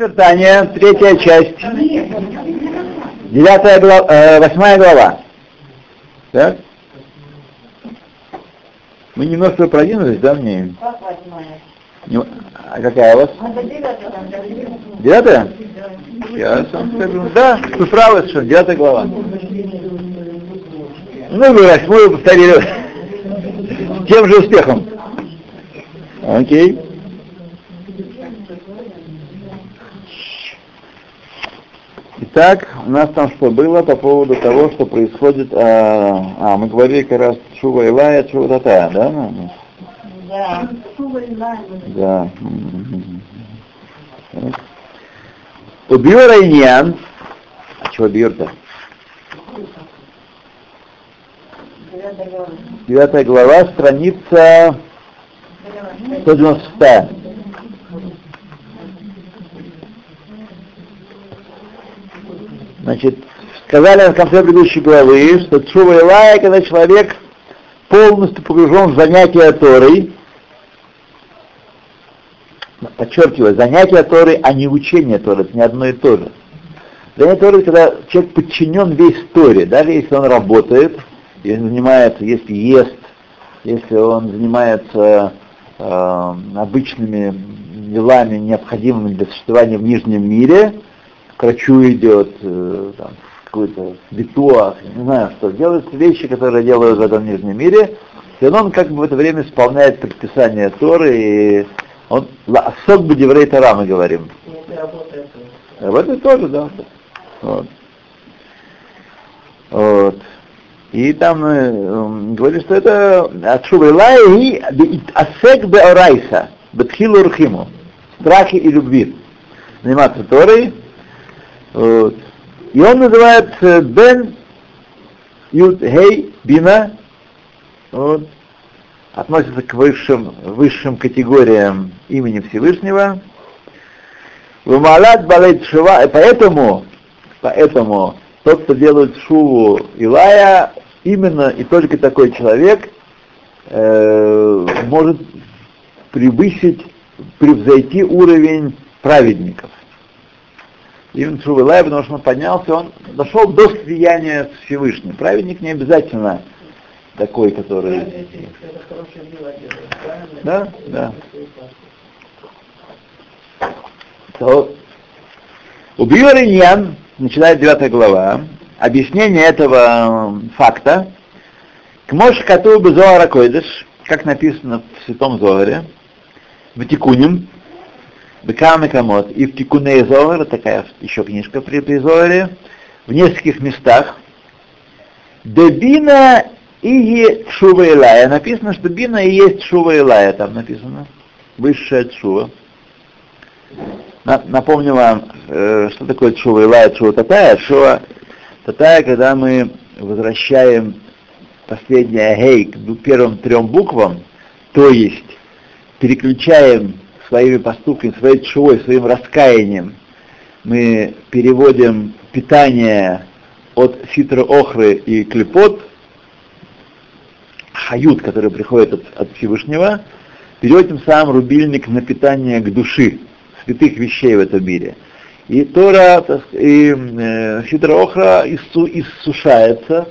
Вертание, третья часть. Девятая глава, э, восьмая глава. Так? Мы немножко продвинулись, да, мне? Как восьмая? А какая у вас? Девятая? Я сам скажу. Да, вы правы, совершенно, девятая глава. Ну, вы восьмую повторили тем же успехом. Окей. Итак, у нас там что было по поводу того, что происходит, а, а, мы говорили как раз Шува Илая, Шува Татая, да? Да. Да. Мгм. Так. Убьер Айньян. А чего глава. Девятая глава, страница 196. Значит, сказали в конце предыдущей главы, что Чува Илая, когда человек полностью погружен в занятия Торой, подчеркиваю, занятия Торы, а не учение Торы, это не одно и то же. Занятие Торы, когда человек подчинен весь Торе, даже если он работает, если занимается, если ест, если он занимается э, обычными делами, необходимыми для существования в нижнем мире, к врачу идет, э, там, какой-то битуах, не знаю что, делает вещи, которые делают в этом нижнем мире, и он как бы в это время исполняет предписание Торы, и он ласок бы деврей Тора, мы говорим. Работает тоже, да. Вот. Вот. И там э, говорит, что это от и асек бе орайса, бетхилу рхиму, страхи и любви. Заниматься Торой. Вот. И он называет э, Бен Юд Хей Бина, вот, относится к высшим, высшим категориям имени Всевышнего. Вымалат балет шива, поэтому, поэтому тот, кто делает шуву Илая, именно и только такой человек э, может превысить, превзойти уровень праведников. Именно шуву Илая, потому что он поднялся, он дошел до слияния с Всевышним. Праведник не обязательно такой, который... Да, да. То Убью Риньян, начинает 9 глава, объяснение этого факта, к Моше Кату Зоара Койдыш, как написано в Святом Зоаре, в Тикуним, Бекам и Камот, и в Тикуне Зоар, такая еще книжка при, Зоаре, в нескольких местах, Дебина и Шува Илая. Написано, что Бина и есть Шува Илая, там написано. Высшая Шува. На- Напомню вам, э, что такое Шува Илая, Шува Татая. Шува Татая, когда мы возвращаем последнее Гей к ду- первым трем буквам, то есть переключаем своими поступками, своей чувой, своим раскаянием, мы переводим питание от ситра охры и клепот, хают, который приходит от, от Всевышнего, переводим сам рубильник на питание к души, святых вещей в этом мире. И Тора, и э, ситра охра иссу- иссушается,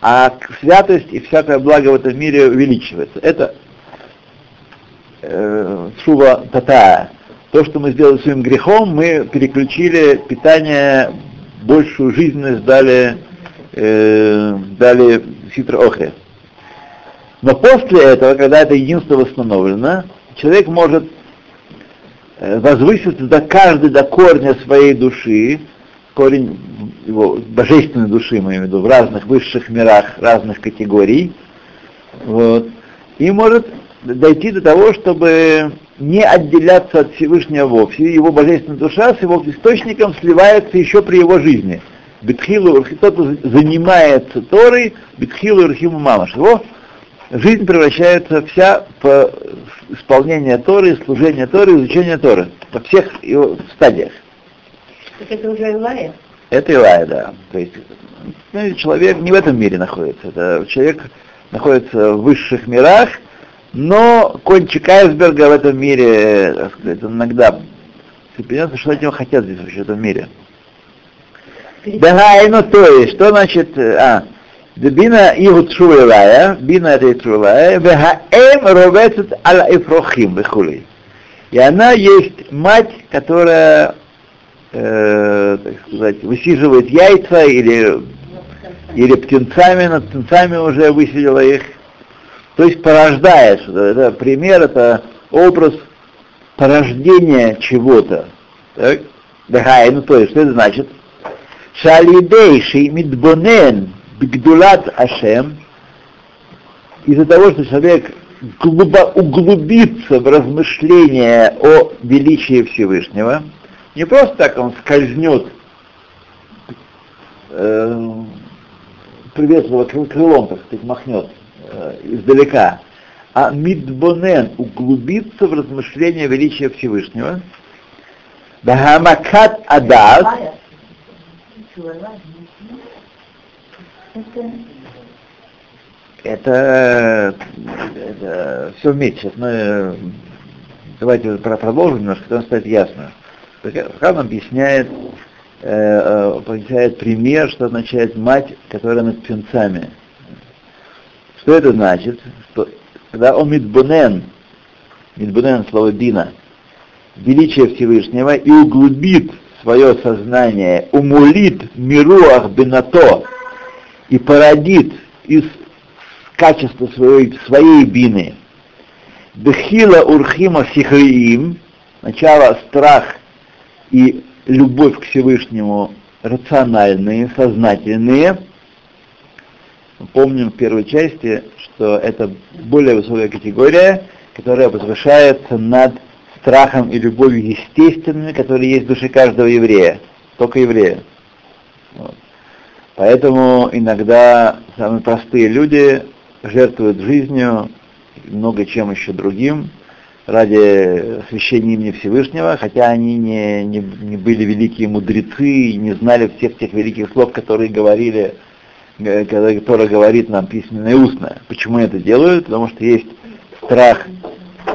а святость и всякое благо в этом мире увеличивается. Это э, шува татая. То, что мы сделали своим грехом, мы переключили питание, большую жизненность дали, э, дали ситра охре. Но после этого, когда это единство восстановлено, человек может э, возвыситься до каждой, до корня своей души, корень его божественной души, мы имеем в виду, в разных высших мирах, разных категорий, вот, и может дойти до того, чтобы не отделяться от Всевышнего вовсе. Его божественная душа с его источником сливается еще при его жизни. Бетхилу, тот, кто занимается Торой, Бетхилу Рахиму Мамаш. Его жизнь превращается вся в исполнение Торы, служение Торы, изучение Торы. Во всех его стадиях. Так это уже Илая? Это Илая, да. То есть ну, человек не в этом мире находится. Это человек находится в высших мирах, но кончик айсберга в этом мире, так сказать, он иногда понятно, что от него хотят здесь вообще в этом мире. Дагайну, то есть, что значит, а, Бина его трулая, бина это трулая, вегаэм ровецет аля эфрохим вехули. И она есть мать, которая, э, так сказать, высиживает яйца или, или птенцами, над птенцами уже высидела их. То есть порождает что-то. Это пример, это образ порождения чего-то. Так? Дагай, ну то есть, что это значит? Шалидейший мидбонен бигдулат Ашем, из-за того, что человек глубо углубится в размышления о величии Всевышнего, не просто так он скользнет э, приветливо крылом, так сказать, махнет издалека, а мидбонен углубится в размышления величия Всевышнего, Бахамакат Адас, это, это все вместе. Сейчас мы давайте продолжим немножко, тогда станет ясно. Хам объясняет, э, объясняет пример, что означает мать, которая над птенцами. Что это значит? Что, когда он мидбунен, мидбунен слово бина, величие Всевышнего и углубит свое сознание, умулит мируах бинато и породит из качества своей, своей бины. Бехила урхима сихриим, начало страх и любовь к Всевышнему рациональные, сознательные. Помним в первой части, что это более высокая категория, которая возвышается над страхом и любовью естественными, которые есть в душе каждого еврея, только еврея. Вот. Поэтому иногда самые простые люди жертвуют жизнью, много чем еще другим, ради освящения имени Всевышнего, хотя они не, не, не были великие мудрецы и не знали всех тех великих слов, которые говорили, э, которые говорит нам письменно и устно. Почему это делают? Потому что есть страх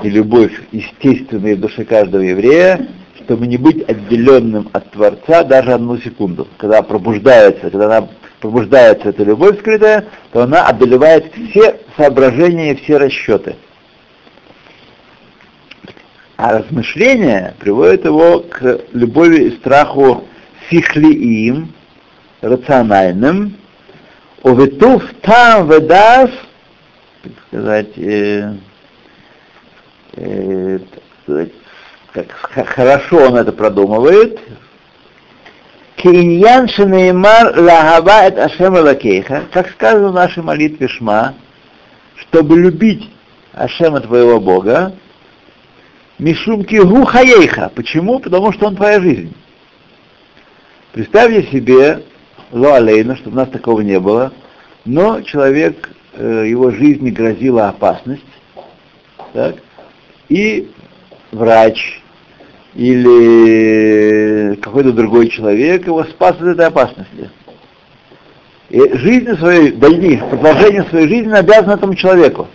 и любовь естественные в душе каждого еврея, чтобы не быть отделенным от Творца даже одну секунду. Когда пробуждается, когда она пробуждается эта любовь скрытая, то она одолевает все соображения и все расчеты. А размышление приводит его к любови и страху сихлиим, рациональным, увитув там ведас, так сказать, э, э, так хорошо он это продумывает, Киньян Шинеймар Лагава эт Ашем Лакейха, как сказано в нашей молитве Шма, чтобы любить Ашема твоего Бога, Мишумки Гухаейха. Почему? Потому что он твоя жизнь. Представьте себе, Луалейна, чтобы у нас такого не было, но человек, э, его жизни грозила опасность, так, и врач или какой-то другой человек его спас от этой опасности. И жизнь своей, дальнейшее, продолжение своей жизни обязан этому человеку.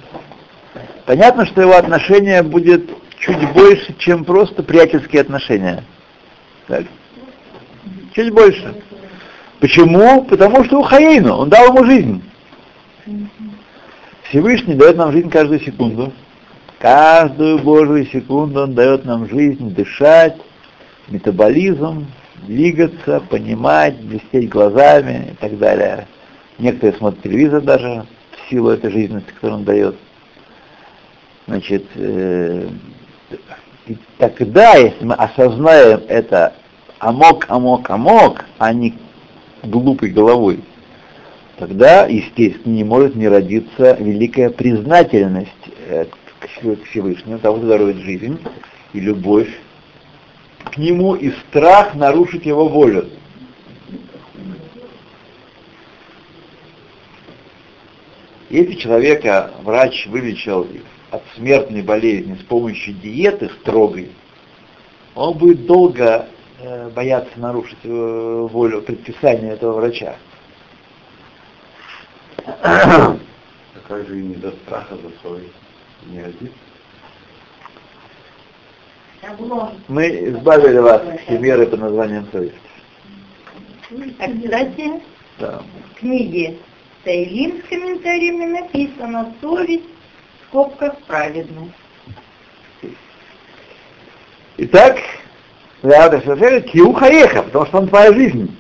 Понятно, что его отношение будет чуть больше, чем просто приятельские отношения. Так? Чуть больше. Почему? Потому что у Хаейну, он дал ему жизнь. Всевышний дает нам жизнь каждую секунду. Каждую Божью секунду Он дает нам жизнь, дышать, метаболизм, двигаться, понимать, блестеть глазами и так далее. Некоторые смотрят телевизор даже в силу этой жизненности, которую он дает. Значит, э, и тогда, если мы осознаем это амок, амок, амок, а не глупой головой, тогда, естественно, не может не родиться великая признательность э, к Всевышнему, того, кто дарует жизнь, и любовь к Нему, и страх нарушить Его волю. Если человека врач вылечил от смертной болезни с помощью диеты строгой, он будет долго э, бояться нарушить э, волю предписания этого врача. А как же и не до страха за совесть? не один. Мы избавили вас от химеры под названием совесть. А, кстати, Да. в книге Таилим с комментариями написано «Совесть в скобках праведность». Итак, Леада Шашеля Киу Хаеха, потому что он твоя жизнь.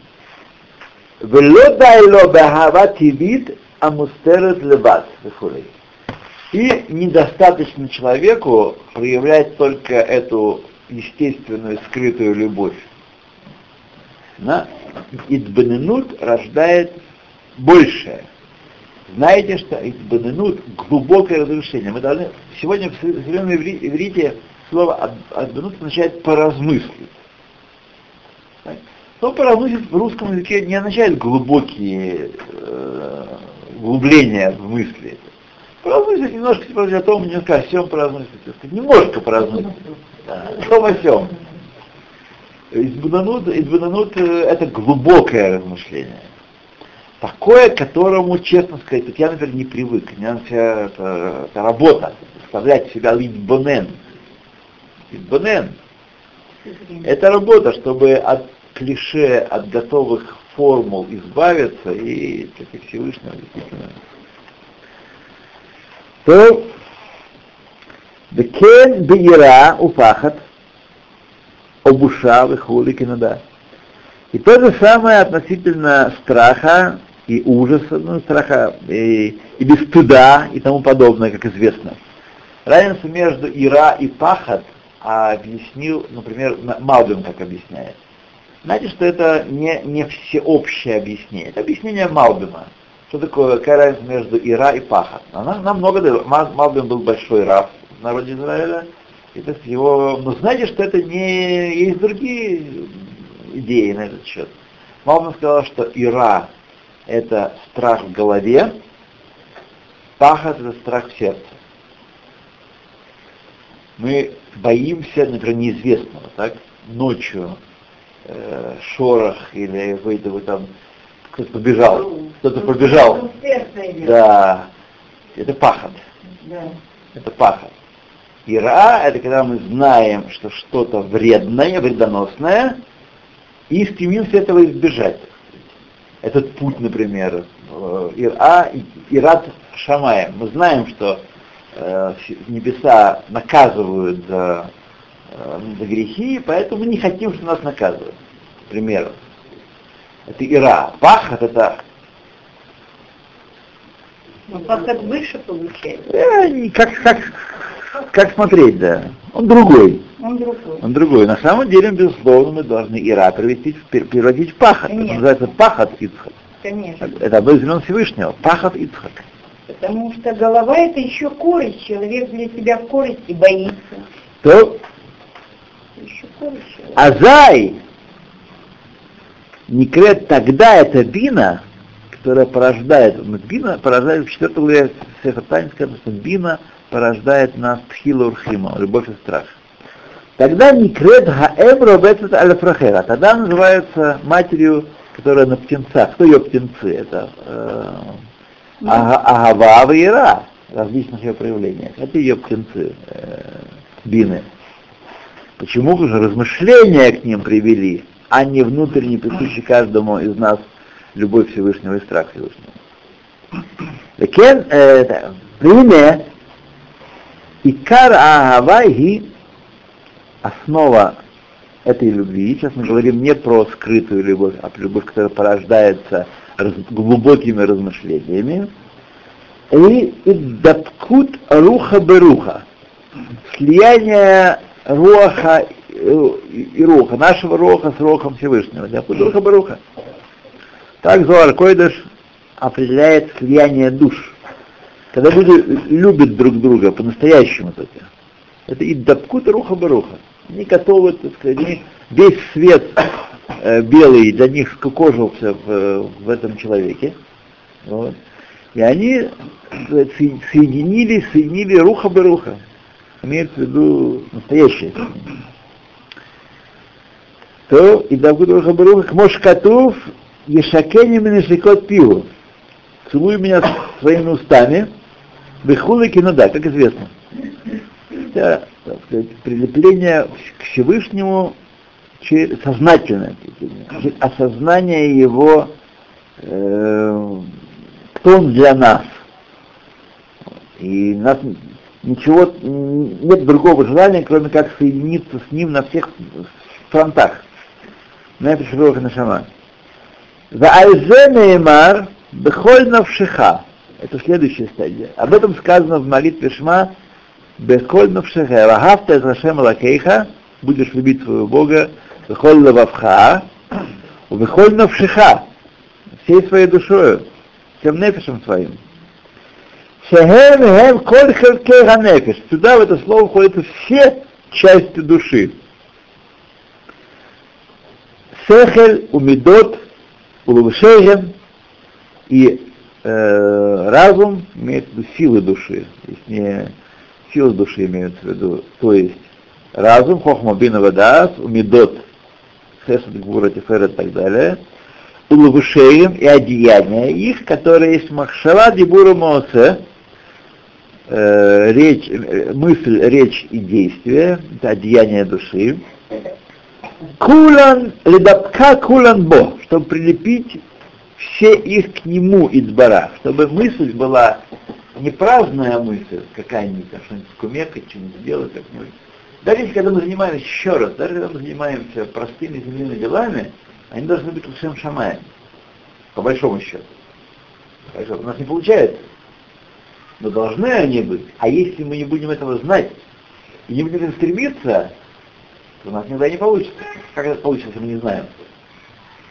И недостаточно человеку проявлять только эту естественную скрытую любовь. На Идбаненут рождает большее. Знаете, что Идбаненут — глубокое разрушение. Мы должны... Сегодня в современном иври- иврите слово «адбанут» означает «поразмыслить». Так? Но поразмыслить в русском языке не означает глубокие э, углубления в мысли. Поразмыслить немножко типа, о том, немножко о всем поразмыслить. Немножко поразмыслить. Да, том о всем. Избананут э, это глубокое размышление. Такое, к которому, честно сказать, я, например, не привык. У меня вся это работа, заставлять себя избанен. Избанен. Это работа, чтобы от клише, от готовых формул избавиться и таки Всевышнего действительно. То Бекен беира упахат, обуша выхули кинада. И то же самое относительно страха и ужаса, ну, страха и, и без стыда и тому подобное, как известно. Разница между ира и пахат а объяснил, например, Малбин как объясняет. Знаете, что это не, не всеобщее объяснение, это объяснение Малбима. Что такое, какая разница между ира и пахат? Она нам много дает. Малбин был большой раб в народе Израиля, и так его, но знаете, что это не, есть другие идеи на этот счет. Малбин сказал, что ира это страх в голове, пахат это страх в сердце. Мы боимся, например, неизвестного, так? Ночью э, шорох или какой-то вот там кто-то побежал, кто-то побежал. Да, это пахот. Да. Это пахот. Ира — это когда мы знаем, что что-то вредное, вредоносное, и стремимся этого избежать. Этот путь, например, э, Ира, Ират Шамая. Мы знаем, что небеса наказывают за, э, за грехи, поэтому не хотим, чтобы нас наказывают. К примеру. Это Ира. Пахот это Но пахот выше получается. э, как, как, как смотреть, да. Он другой. Он другой. Он другой. На самом деле, безусловно, мы должны Ира превратить, превратить в пахот. Это Конечно. называется пахот Ицхак. Конечно. Это обозрен Всевышнего. Пахот Ицхак. Потому что голова это еще корость. Человек для себя в корости боится. То Еще корость. Азай Никрет тогда это бина, которая порождает, ну, бина порождает в 4 главе Сефатань сказано, что бина порождает нас тхила урхима, любовь и страх. Тогда Никрет Гаэм робецет аляфрахера, тогда называется матерью, которая на птенцах. Кто ее птенцы? Это э, Агава и Ира, различных ее проявлениях. Это ее птенцы, э, бины. Почему? Что размышления к ним привели, а не внутренне присущий каждому из нас любовь Всевышнего и страх Всевышнего. Лекен, э, Время Икар Агавайги основа этой любви, сейчас мы говорим не про скрытую любовь, а про любовь, которая порождается глубокими размышлениями, и Иддапкут Руха Беруха, слияние Руаха э, и Руха, нашего Руха с Рухом Всевышнего, Руха Беруха. Так Зоар Койдыш определяет слияние душ. Когда люди любят друг друга по-настоящему только. Это и дапкут руха баруха. Они готовы, так сказать, весь свет белый для них скукожился в, в этом человеке. Вот. И они соединили, соединили руха баруха. Имеется в виду настоящее. То и дапкут руха баруха к мошкатув ешакени менешикот пиву. Целуй меня своими устами, Бехулы кинода, как известно. это так сказать, прилепление к Всевышнему через сознательное прилепление, осознание его, э, кто он для нас. И нас ничего, нет другого желания, кроме как соединиться с ним на всех фронтах. На это широкая нашама. За Альзе Бехоль Навшиха. Это следующая стадия. Об этом сказано в молитве Шма Бехоль Навшиха. Вагафта из Рашем Лакейха. Будешь любить своего Бога. Бехоль Лававха. Бехоль Навшиха. Всей своей душою. Всем нефишем своим. Шехем хем коль хелкей ганефиш. Сюда в это слово входят все части души. Сехель, умидот, улувшегем и э, разум имеет в виду силы души. То есть не силы души имеются в виду, то есть разум, хохма бина вадас, умидот, хесад, гвура, тифер и так далее, улувшегем и одеяния их, которые есть махшава, дибура, мосе, э, речь, э, мысль, речь и действие, это одеяние души. Кулан, ледапка кулан бо, чтобы прилепить все их к нему Ицбара, чтобы мысль была не праздная мысль, какая-нибудь, что-нибудь кумекать, что-нибудь сделать, как-нибудь. Даже когда мы занимаемся, еще раз, даже когда мы занимаемся простыми земными делами, они должны быть лучшим шамаем, по большому счету. Хорошо, у нас не получается но должны они быть. А если мы не будем этого знать и не будем стремиться, то у нас никогда не получится. Как это получится, мы не знаем?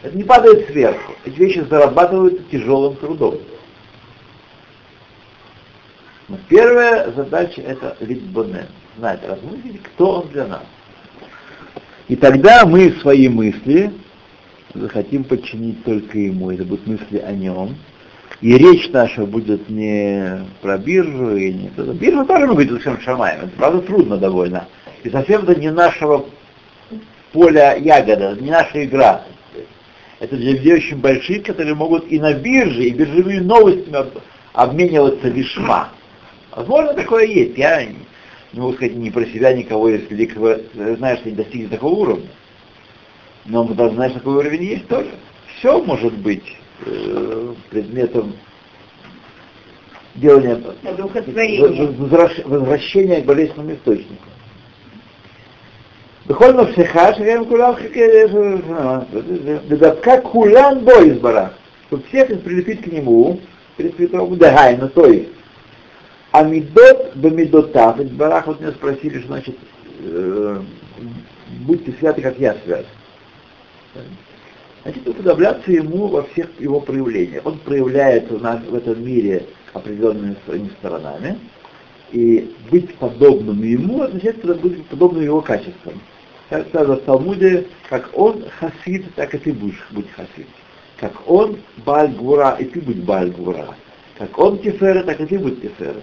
Это не падает сверху. Эти вещи зарабатываются тяжелым трудом. Первая задача это литбонен, знать, размыслить, кто он для нас. И тогда мы свои мысли захотим подчинить только ему, это будут мысли о нем, и речь наша будет не про биржу, и не то. Биржа тоже мы быть всем шамаем, это правда трудно довольно. И совсем это не нашего поля ягода, не наша игра. Это для людей очень больших, которые могут и на бирже, и биржевыми новостями обмениваться весьма. Возможно, такое есть. Я не могу сказать ни про себя, никого из великого, знаю, что не достигли такого уровня. Но мы должны знать, такой уровень есть тоже. Все может быть э, предметом делания возвращения к болезненному источнику. בכל נפשך שהם כולם дедавка кулан бой избара, чтобы всех их прилепить к нему, перед святого Дагайна, то есть Амидот бамидотав, барах вот меня спросили, что значит э, будьте святы, как я свят. Значит, уподобляться ему во всех его проявлениях. Он проявляется в, нас, в этом мире определенными своими сторонами, и быть подобным ему означает быть подобным его качествам. Как сказано в Талмуде, как он хасид, так и ты будешь быть хасид. Как он бальгура, и ты будь бальгура. Как он тифера, так и ты будь тифера.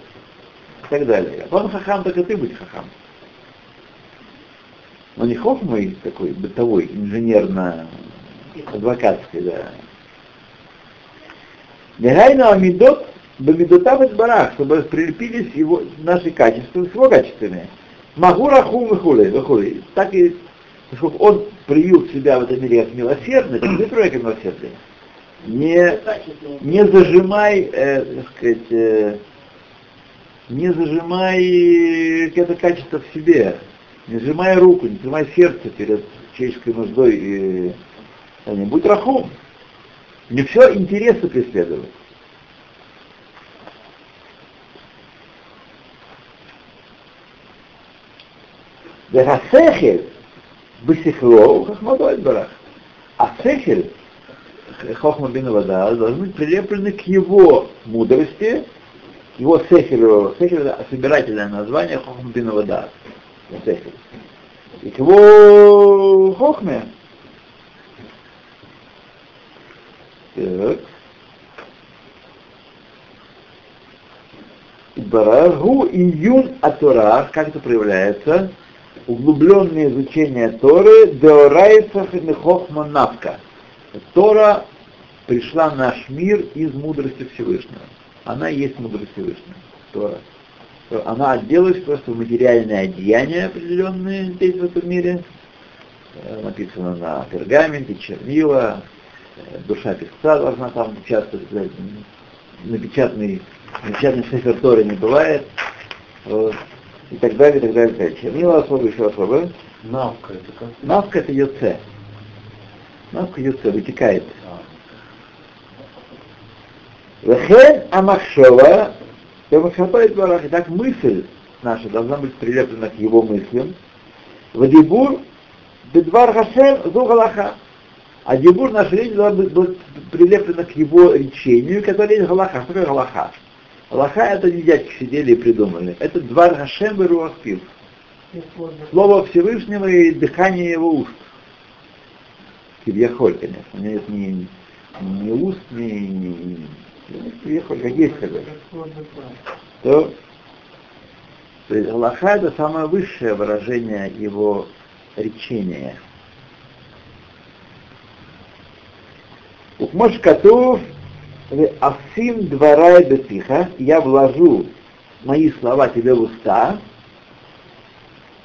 И так далее. Он хахам, так и ты будь хахам. Но не хохмой такой бытовой, инженерно адвокатской, да. Негайно амидот бамидотав барах, чтобы прилепились его, наши качества с его качествами. Могу раху выхули, выхули. Так и, поскольку он проявил себя в этом мире как милосердный, так и ты как милосердный. Не, не зажимай, э, так сказать, э, не зажимай это качество в себе, не сжимай руку, не сжимай сердце перед человеческой нуждой и а не будь рахом. Не все интересы преследовать. Верасехель бисихло хохмадой барах. А сехель хохмабина вода должны быть прилеплены к его мудрости его сехелю, сехель это собирательное название хохма бин вода, сехель. И к его хохме, Так. Барагу июн атора, как это проявляется? Углубленное изучение Торы деорайцах и хохма навка. Тора пришла в наш мир из мудрости Всевышнего. Она есть мудрость Всевышнего. Тора. Она отделалась просто в материальные одеяния определенные здесь, в этом мире. Э, Написано на пергаменте, чернила, э, душа писца должна там участвовать, напечатанный, напечатанный шифер Торы не бывает, вот, и так далее, и так далее, и так далее. Чернила особо, еще особо. Навка это как? Навка это йоце. Навка йоце, вытекает. Вехен Амахшова, Ямахшапает Барах, и так мысль наша должна быть прилеплена к его мыслям. Вадибур Бедвар Хашем Зугалаха. А дебур наша речь должна быть, прилеплена к его речению, которое есть Галаха. Что такое Галаха? Галаха это не дядьки сидели и придумали. Это Двар Хашем и Руахпив. Слово Всевышнего и дыхание его уст. Кирьяхоль, конечно. Нет ни, ни уст, ни, ни, Кирьяхоль, как есть. То, то есть Галаха это самое высшее выражение его речения. Укмош Катув Асим дварай бетиха, я вложу мои слова тебе в уста,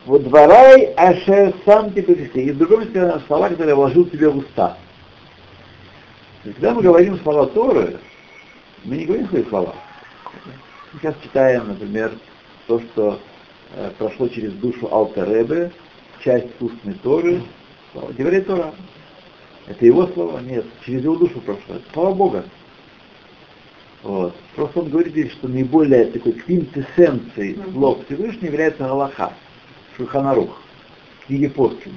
вот дворай ашер сам тебе И в другом слова, которые я вложил тебе в уста. Когда мы говорим слова Торы, мы не говорим свои слова. Мы сейчас читаем, например, то, что э, прошло через душу Алтеребе, часть устной Торы, Деврей Тора. Это его слова? Нет, через его душу прошло. Это слава Бога. Вот. Просто он говорит здесь, что наиболее такой квинтэссенцией слов Всевышнего является Галаха, Шуханарух, книги постим.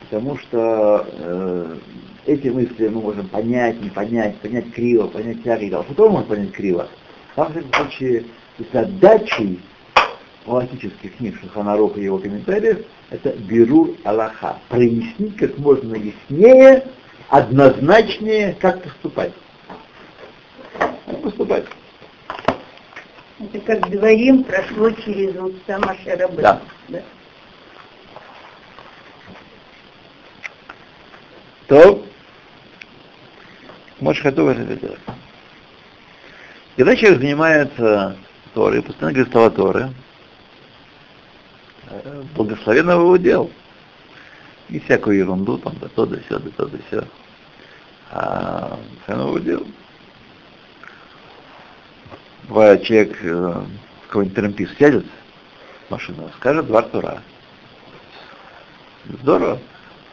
Потому что э, эти мысли мы можем понять, не понять, понять криво, понять тяго и Потом можно понять криво. Там, в этом случае, задачей галактических книг Шуханаруха и его комментариев это Бирур Аллаха. Прояснить как можно яснее, однозначнее, как поступать. Как поступать. Это как говорим, прошло через уста Машерабы. Да. да. То, можешь готовы это делать. Когда человек занимается Торой, постоянно говорит слова Торы, э, благословенного его дел. И всякую ерунду, там, да то, да все, да то, да все. А благословенного дел. Бывает, человек э, какой-нибудь трампист сядет в машину, скажет два Тура. Здорово.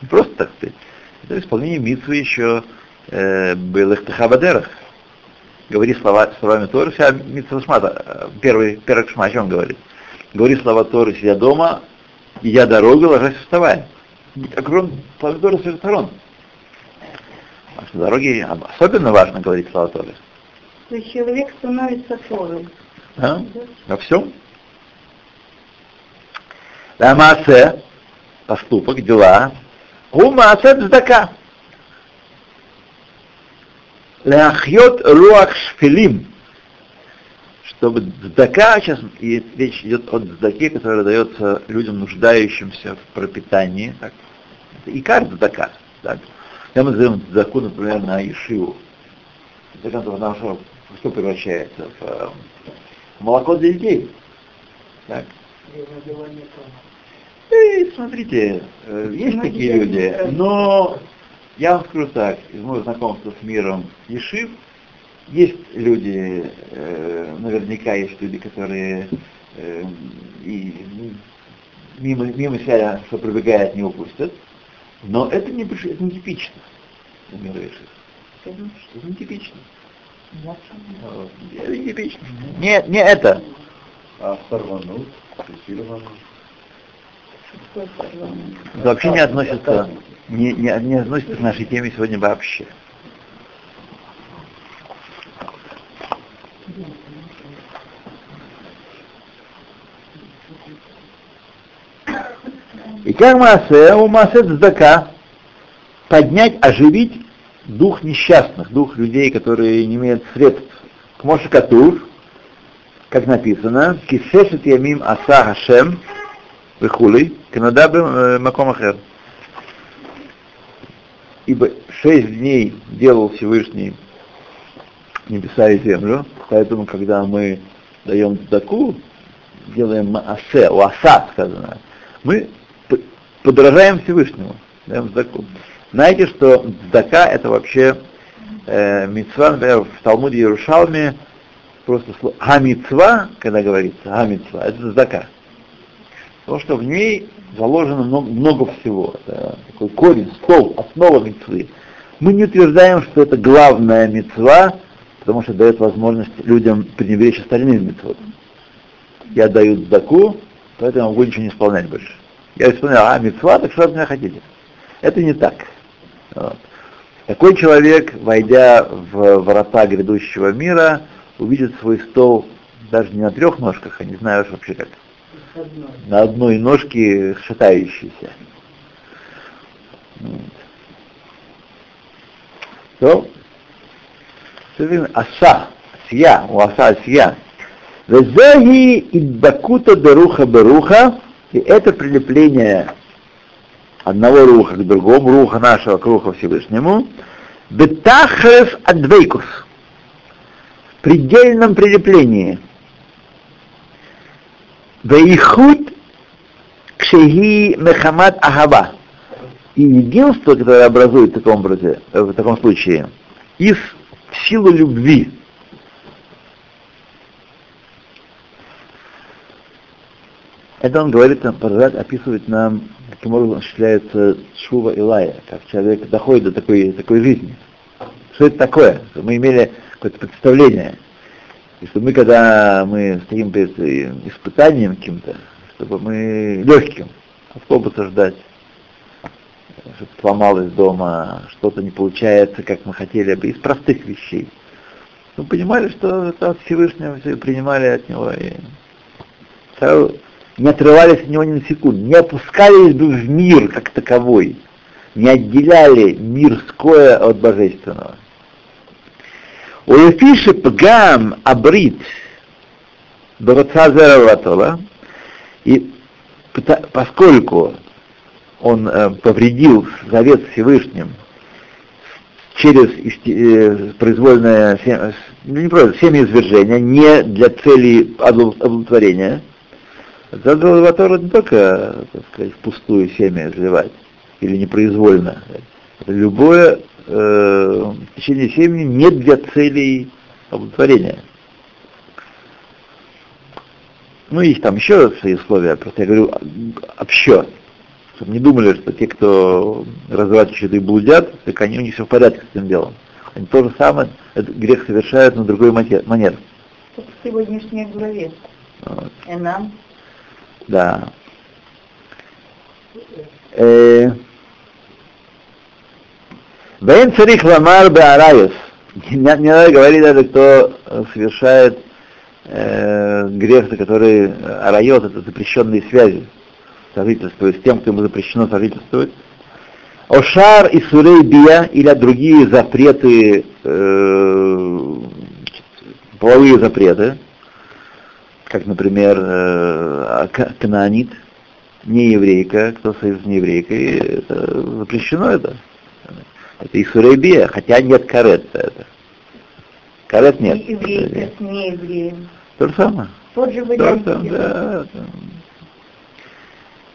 Просто так сказать. Это исполнение митвы еще э, былых тахабадерах. Говори слова, словами Торы, вся митва шмата. Первый, первый шма, о чем говорит? Говори слова Торы, сидя дома, идя дорогу, ложась вставая. Окружен словами Торы с всех сторон. А на дороге особенно важно говорить слова Торы. То есть человек становится Торой. А? Во всем. Ламасе, поступок, дела, Гумаасе цдака. Ляхьот руах шфилим. Чтобы цдака, сейчас и речь идет о цдаке, который дается людям, нуждающимся в пропитании. Так. Это икар цдака. Так. Я мы назовем цдаку, например, на Ишиву. Потому что что превращается в э, молоко для детей. Так. И смотрите, э, есть такие люди, но я вам скажу так, из моего знакомства с миром Ешив, есть люди, э, наверняка есть люди, которые и мимо, мимо себя, что пробегает, не упустят, но это не, это не типично для мира Ешив. Это не типично. Это не типично. Не, не это. А сорванут, фиксированут. Вообще не относится, не, не, не относится к нашей теме сегодня вообще. И как массе, у массе цдака поднять, оживить дух несчастных, дух людей, которые не имеют средств. К Моше Катур, как написано, Кисешет Ямим Аса Хашем, Вихулей, Канадабе Макомахер. Ибо шесть дней делал Всевышний небеса и землю, поэтому, когда мы даем таку, делаем асе, у аса сказано, мы подражаем Всевышнему, даем таку. Знаете, что Здака это вообще э, митцва, например, в Талмуде Иерушалме просто слово Хамицва, когда говорится, Хамицва, это Здака. Потому что в ней заложено много, много всего. Это такой корень, стол, основа мецвы. Мы не утверждаем, что это главная мецва, потому что дает возможность людям пренебречь остальным мецводам. Я даю сдаку, поэтому могу ничего не исполнять больше. Я исполняю, а мецва, так что от меня хотите? Это не так. Вот. Такой человек, войдя в врата грядущего мира, увидит свой стол даже не на трех ножках, а не знаю вообще как, на одной ножке шатающейся. Вот. То, аса, сия, у аса сия. Везеги идбакута беруха беруха, и это прилепление одного руха к другому, руха нашего к руху Всевышнему, бетахрес адвейкус, в предельном прилеплении. Вейхуд кшеги мехамат ахава. И единство, которое образует в таком образе, в таком случае, из силы любви. Это он говорит, там, продолжает описывать нам, каким образом осуществляется Шува Илая, как человек доходит до такой, такой жизни. Что это такое? Мы имели какое-то представление. И что мы, когда мы стоим перед испытанием каким-то, чтобы мы легким, автобуса ждать, что-то сломалось дома, что-то не получается, как мы хотели бы, из простых вещей. Мы понимали, что это от Всевышнего все принимали от него и сразу не отрывались от него ни на секунду, не опускались бы в мир как таковой, не отделяли мирское от божественного. У Ефиши Пгам Абрит Барацазераватола, и поскольку он э, повредил завет Всевышним через э, произвольное ну, не просто семяизвержение, не для цели оплодотворения, Задал Тору не только, так сказать, впустую семя изливать, или непроизвольно. Любое э, течение семени не для целей оплодотворения. Ну, есть там еще свои условия, просто я говорю общо, чтобы не думали, что те, кто разворачивают и блудят, так они у них все в порядке с этим делом. Они то же самое, этот грех совершают на другой манер. В сегодняшней главе. Вот. Да. Э, Вен царих ламар беарайус. Не, не надо говорить даже, кто совершает э, грех, который арайот, это запрещенные связи, сожительствует с тем, кто ему запрещено сожительствовать. Ошар и сурей бия или другие запреты, э, половые запреты, как, например, э, кананит, не еврейка, кто союз с нееврейкой, это запрещено это. Это и сурейбия, хотя нет карет это. Карет нет. И еврейка с неевреем. То же самое. Тот же То же вариант. да.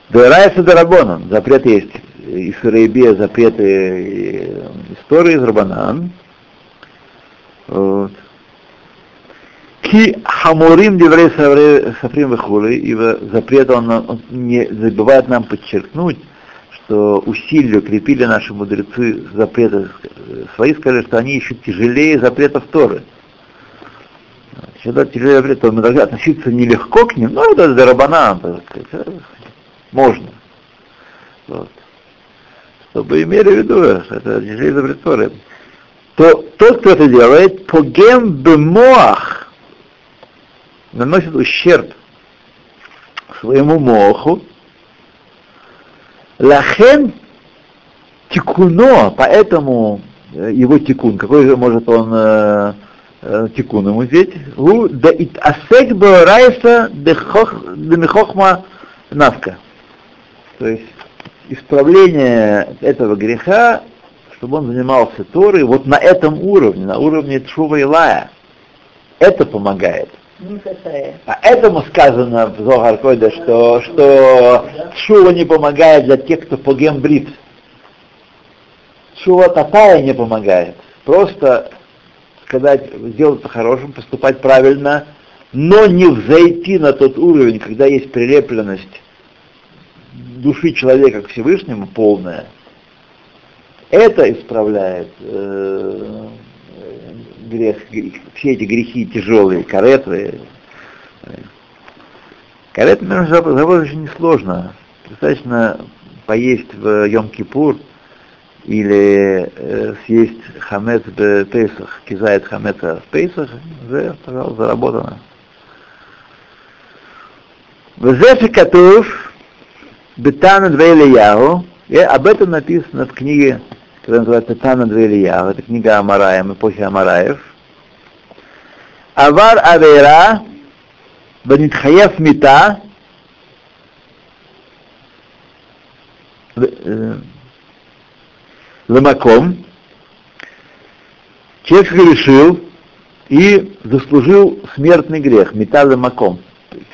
Дырайся Дарабонан, запрет есть. И сурейбия, запреты истории из Рабанан. Вот. Ки хамурим деврей сафрим вихули, ибо запрет он, он не забывает нам подчеркнуть, что усилия крепили наши мудрецы запреты свои, сказали, что они еще тяжелее запретов Торы. Когда тяжелее запрет, то мы должны относиться нелегко к ним, но это дарабанан, сказать, можно. Вот. Чтобы имели в виду, что это тяжелее запрет Торы. То тот, кто это делает, погем бемоах, наносит ущерб своему моху, лахен тикуно, поэтому его тикун, какой же может он э, э, тикун ему взять? У да ит асек райса демихохма навка. То есть исправление этого греха, чтобы он занимался Торой вот на этом уровне, на уровне Чува Илая. Это помогает. Касая. А сказано в Зохар Койда, что, что шува не помогает для тех, кто погем брит. Шува такая не помогает. Просто сказать, сделать по-хорошему, поступать правильно, но не взойти на тот уровень, когда есть прилепленность души человека к Всевышнему полная, это исправляет э, грех, все эти грехи тяжелые, кареты. Карет, между собой очень несложно. Достаточно поесть в Йом-Кипур или э, съесть хамец в Пейсах, кизает хамеца в Пейсах, уже, пожалуйста, заработано. Везефи Катув, Бетана Двейлияу, и об этом написано в книге, которая называется Тана Двейлияу, это книга Амараем, эпохи Амараев. Авар Авера, Банитхаев Мита, Ламаком, человек решил и заслужил смертный грех, металл маком.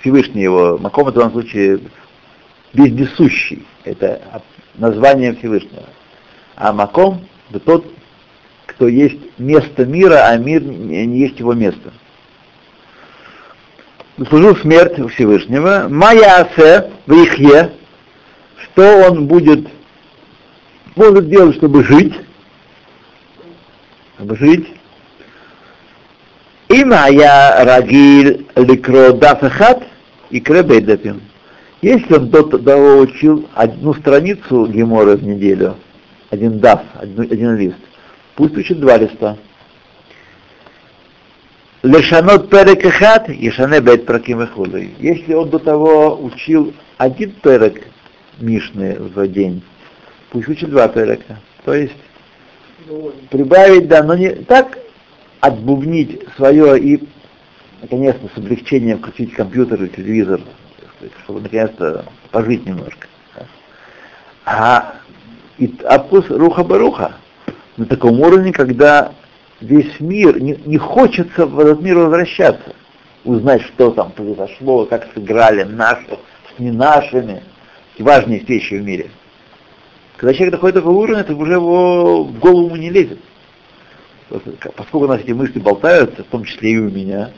Всевышний его, маком в данном случае вездесущий, это название Всевышнего. А маком это тот, кто есть место мира, а мир не есть его место. Заслужил смерть Всевышнего. Майя асе в ихе, что он будет может делать, чтобы жить, чтобы жить. Има я рагиль ликро дафахат и кребейдапим. Если он до того учил одну страницу Гемора в неделю, один даф, один, один лист, пусть учит два листа. Лешанот перекахат, ешане бет праким и Если он до того учил один перек Мишны в день, пусть учит два перека. То есть прибавить, да, но не так отбубнить свое и, наконец-то, с облегчением включить компьютер и телевизор, чтобы наконец-то пожить немножко. А и апус руха баруха на таком уровне, когда весь мир не, не хочется в этот мир возвращаться, узнать, что там произошло, как сыграли наши с не нашими, важные вещи в мире. Когда человек доходит до такого уровня, это уже его в голову не лезет. Поскольку у нас эти мысли болтаются, в том числе и у меня,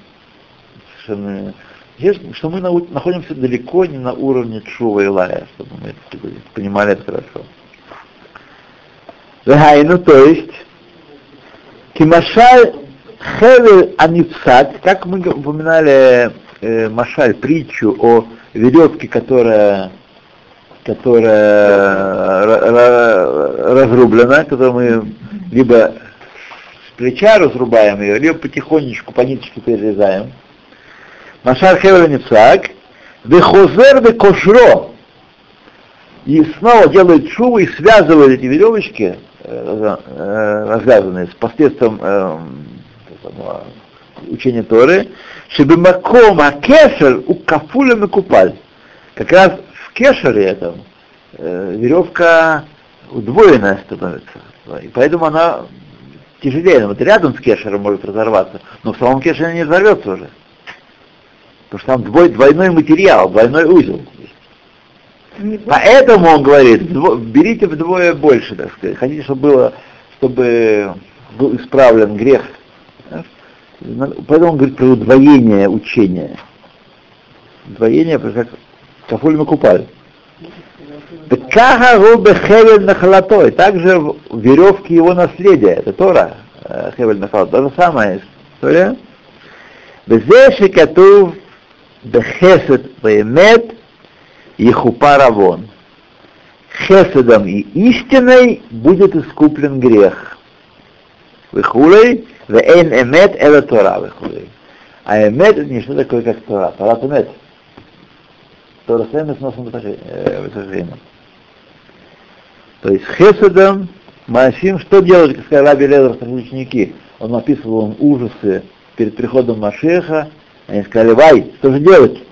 совершенно что мы находимся далеко не на уровне Чува и Лая, чтобы мы понимали это хорошо. Ну, то есть, Кимашаль Хевель Анипсат, как мы упоминали э, Машаль, притчу о веревке, которая которая разрублена, которую мы либо с плеча разрубаем ее, либо потихонечку по ниточке перерезаем. Машар Хевер Ницак, Бехозер Бекошро, и снова делает шубу и связывает эти веревочки, э, э, развязанные с посредством э, учения Торы, чтобы маком акешер у кафуля купаль. Как раз кешере этом э, веревка удвоенная становится. И поэтому она тяжелее. Вот рядом с кешером может разорваться, но в самом кешере не разорвется уже. Потому что там двой, двойной материал, двойной узел. Поэтому он говорит, берите вдвое больше, так сказать. Хотите, чтобы было, чтобы был исправлен грех. Поэтому он говорит про удвоение учения. Удвоение, как Кафуль хевель нахалатой. Также веревки его наследия. Это Тора. Э, хевель нахалатой. То же самое история. Безеши катув бехесед ваемет ехупа равон. Хеседом и истиной будет искуплен грех. Выхулей, вейн эмет это Тора выхулей. А эмет это не что такое, как Тора. Тора эмет. То Тора с носом высажением. То есть Хеседом, Маасим, что делать, как сказал Раби Лезер, ученики? Он описывал им ужасы перед приходом Машеха, они сказали, Вай, что же делать?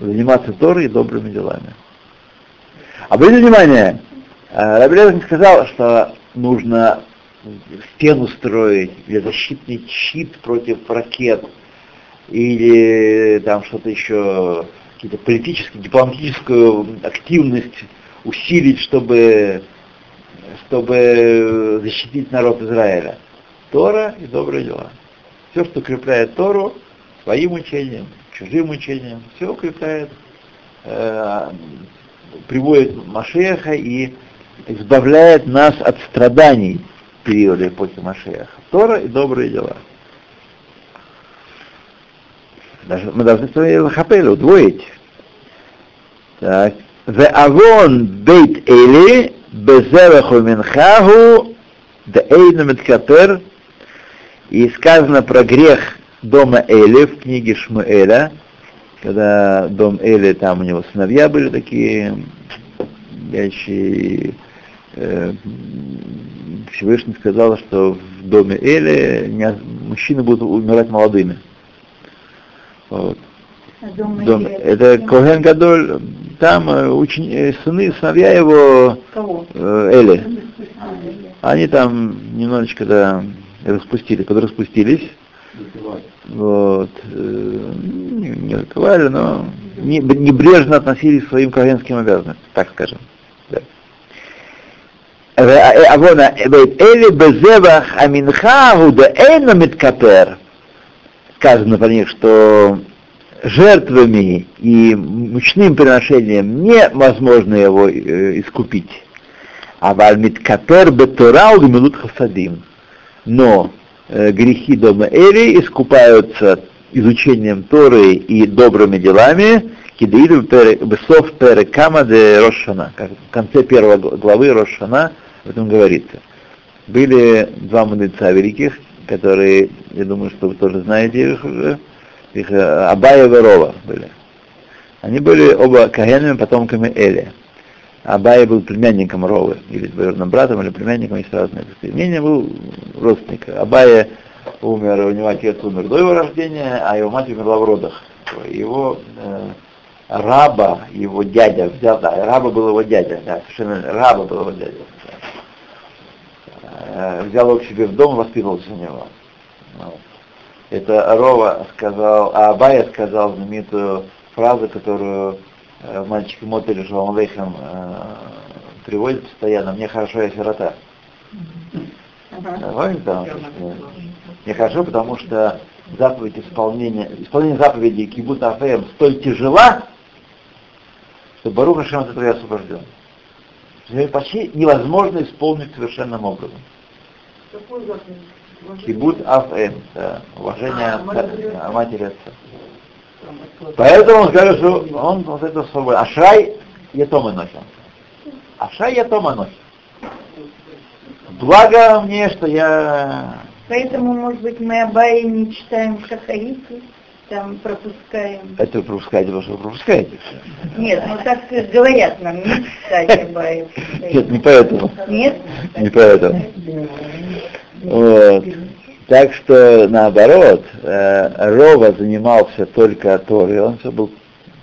Заниматься Торой и добрыми делами. Обратите внимание, э, не сказал, что нужно стену строить или защитный щит против ракет, или там что-то еще, какие-то политические, дипломатическую активность усилить, чтобы, чтобы защитить народ Израиля. Тора и добрые дела. Все, что укрепляет Тору, своим учением, чужим учением, все укрепляет, э, приводит Машеха и избавляет нас от страданий периода эпохи Машеха. Тора и добрые дела. Даже, мы должны с вами Хапель удвоить. Так. Веавон бейт Эли безераху минхаху деэйну миткапер и сказано про грех дома Эли в книге Шмуэля, когда дом Эли, там у него сыновья были такие, вещи, э, Всевышний сказал, что в доме Эли не, мужчины будут умирать молодыми. Вот. А дом Дом, Эли это? Коген Гадоль, там э, учени- э, сыны, сыновья его Кого? э, Эли. А, Эли. Они там немножечко да, распустились, подраспустились. Вот. э, Не, не раковали, но не- небрежно относились к своим коленским обязанностям, так скажем. Авона бейт Эли безевах аминха гуда эйна миткапер. Сказано про них, что жертвами и мучным приношением невозможно его э, искупить. А вальмиткапер бетурал гмилут хасадим. Но э, грехи дома Эли искупаются изучением Торы и добрыми делами, кидаиду бесов перекама де Рошана, как в конце первой гл- главы Рошана об этом говорится. Были два мудреца великих, которые, я думаю, что вы тоже знаете их уже, их э, Абая и Верова были. Они были оба кагенами, потомками Эли. Абай был племянником Ровы, или двоюродным братом, или племянником, есть разные мнения, был родственник. Абая умер, у него отец умер до его рождения, а его мать умерла в родах. Его э, раба, его дядя взял, да, раба был его дядя, да, совершенно раба был его дядя. Э, взял его к себе в дом воспитывался у него. Вот. Это Рова сказал, а Абая сказал знаменитую фразу, которую мальчик Мотель Шалом Лейхем э, приводит постоянно, мне хорошо, я сирота. Ага. Помните, там, что, Мне хорошо, потому что заповедь исполнения, исполнение заповедей Кибут Афеем столь тяжела, что Барух Хашем от этого я освобожден. Почти невозможно исполнить совершенным образом. Кибут Афэм, да, уважение А, матери отца. Поэтому он скажет, что он вот это свободен. Ашрай Ятома носит. Ашрай Ятома носит. Благо мне, что я Поэтому, может быть, мы Абайи не читаем Шахарите, там пропускаем. это вы пропускаете, потому что вы пропускаете. Нет, ну так говорят нам, не читать Абайи. Нет, не поэтому. Нет? Не поэтому. Вот. Так что наоборот, э, Рова занимался только Торой, он все был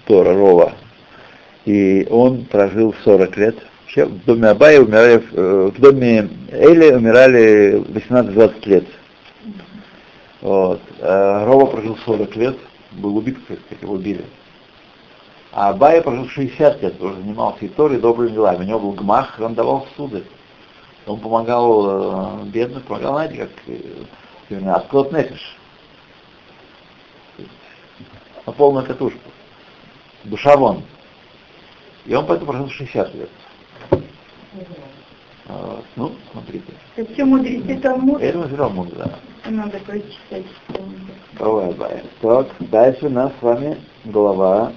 Тора, Рова. И он прожил 40 лет. Вообще в доме Абая умирали, э, в доме Эли умирали 18-20 лет. Вот. Э, Рова прожил 40 лет, был убит, кстати, его убили. А Абая прожил 60 лет, уже занимался и Торой, и добрыми делами. У него был гмах, он давал суды. Он помогал бедным, помогал, знаете, как именно Аскот Нефиш. На полную катушку. Душа вон. И он поэтому прожил 60 лет. Вот. Ну, смотрите. Это все мудрецы Талмуд, Это мы Талмуд, да. надо прочитать. Давай, давай. Так, дальше у нас с вами глава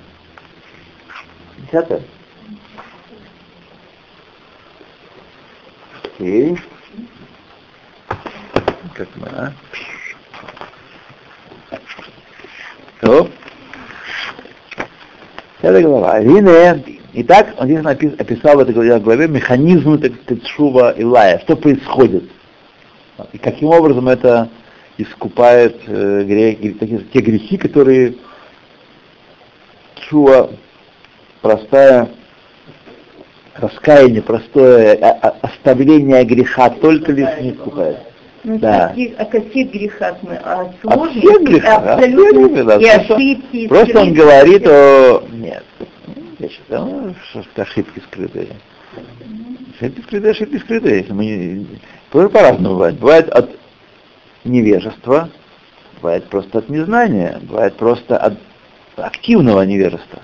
10. Окей. Как мы, а? То. Это глава. Вине. Итак, он здесь напис- описал в этой главе, главе механизм, так шува Илая. Что происходит? И каким образом это искупает э, такие- те грехи, которые шува простая раскаяние, простое а- а- оставление греха только лишь не искупает. Ну, Да. каких- о каких грехах мы? О О сложных, всех грехах, о всех абсолютно, грехах, и да. Просто- ошибки, и Просто он говорит о... Нет. Я считаю, ну, что ошибки скрытые. Ошибки скрытые, ошибки скрытые. Если мы Тоже по-разному бывает. Бывает от невежества, бывает просто от незнания, бывает просто от активного невежества.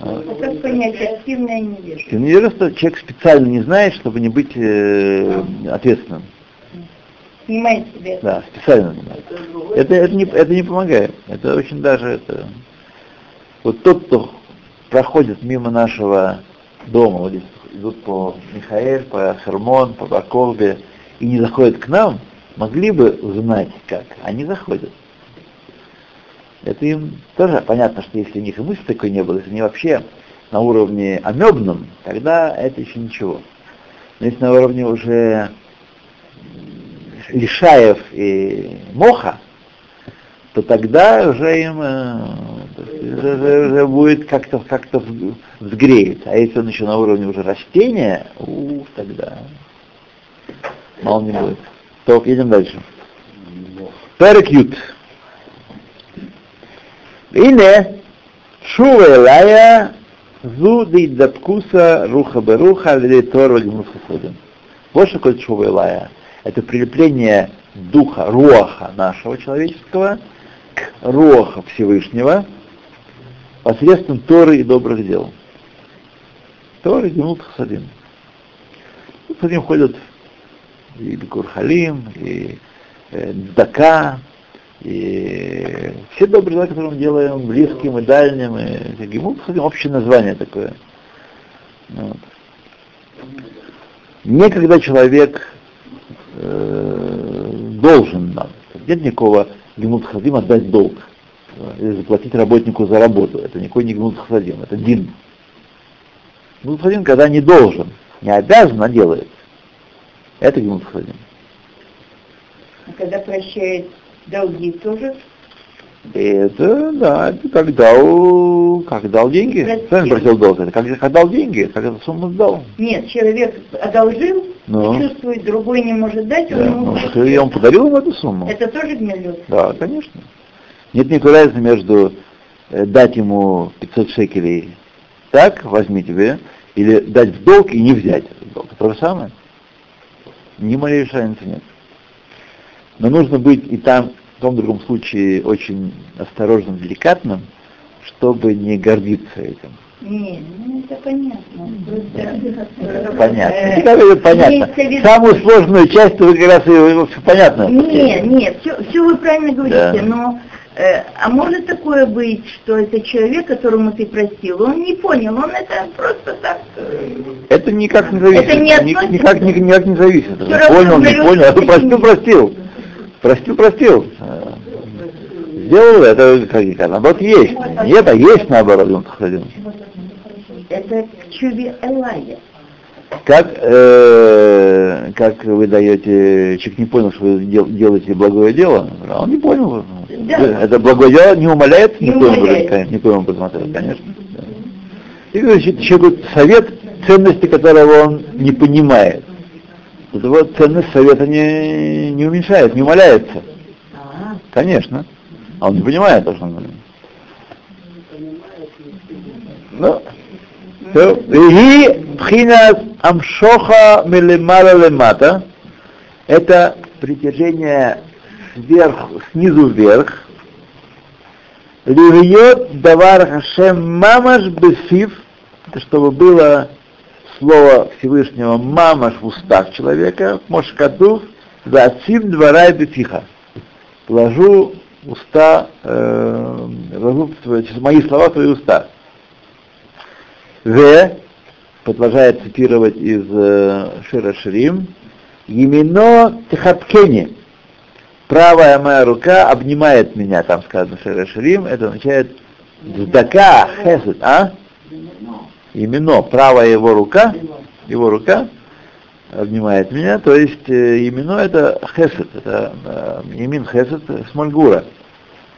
А как понять активное невежество? Активное невежество человек специально не знает, чтобы не быть э, ответственным. Снимает себя. Да, специально знает. Это, это, не, это не помогает. Это очень даже это. Вот тот, кто проходит мимо нашего дома, вот здесь идут по Михаэль, по Хермон, по Баколбе, и не заходят к нам, могли бы знать как. Они заходят. Это им тоже понятно, что если у них и мысли такой не было, если они вообще на уровне амебном, тогда это еще ничего. Но если на уровне уже лишаев и моха, то тогда уже им э, уже, уже, уже будет как-то как взгреет. А если он еще на уровне уже растения, ух, тогда мало не будет. Так, едем дальше. Перекют. Ине шува элая зу дейдапкуса руха беруха литор вагмусхудин. Вот что такое шува элая. Это прилепление духа, руаха нашего человеческого к руаха Всевышнего посредством Торы и добрых дел. Торы и гемут хасадим. С ним ходят и Бекурхалим, и э, Дака, и все добрые дела, которые мы делаем близким и дальним, и Гемут Хасадим, общее название такое. Вот. Некогда человек э, должен нам. Нет никакого Гемут Хасадим отдать долг. э, Или заплатить работнику за работу. Это никакой не Гемут Хасадим, это Дин. Гемут Хасадим, когда не должен, не обязан, а делает. Это Гемут Хасадим. А когда прощает долги тоже, Это, да, это когда, у- как дал деньги. Кто просил? Это как, как дал деньги, как эту сумму сдал. нет, человек одолжил, Ну. чувствует, другой не может дать, он Да, ему ну, простил. и он подарил ему эту сумму. Это тоже гмелют. Да, конечно. Нет никакой разницы между э, дать ему 500 шекелей так, возьми тебе, или дать в долг и не взять этот долг. То же самое. Ни малейшей разницы нет. Но нужно быть и там, в том другом случае, очень осторожным, деликатным, чтобы не гордиться этим. Не, ну это понятно. Просто, Понятно. э, как это понятно? виду- Самую сложную часть вы как раз и все понятно. Нет, нет, все, вы правильно говорите, Да. но э, а может такое быть, что это человек, которому ты простил, он не понял, он это просто так. э, Это никак не зависит. Это не относится. никак, ни- никак не зависит. Равно понял, не понял. А таким- простил, простил. Простил, простил. Сделал это, как, как, наоборот, есть. Нет, а есть наоборот, он ходил. Это чуви Элая. Как, э, как вы даете, человек не понял, что вы дел- делаете благое дело, он не понял. Да. Это благое дело не умаляет Не никоим образом, образом конечно. да. И человеку совет, ценности которого он не понимает. Вот его ценность совета не, не уменьшает, не умаляется. А, Конечно. А он не понимает то, что он говорит. Ну, и пхина амшоха мелемара лемата, это притяжение сверху, снизу вверх, Ливьет давар хашем мамаш бесив, это чтобы было слово Всевышнего мамаш в устах человека, мошкатув, за отсим двора бефиха. Положу уста, э, твои- через мои слова твои уста. В, продолжает цитировать из э, Шира Ширим, Емино Техапкени, правая моя рука обнимает меня, там сказано Шира Ширим, это означает Здака Хесед, а? Именно правая его рука, его рука обнимает меня, то есть э, именно это хесед, это э, имин хесед смольгура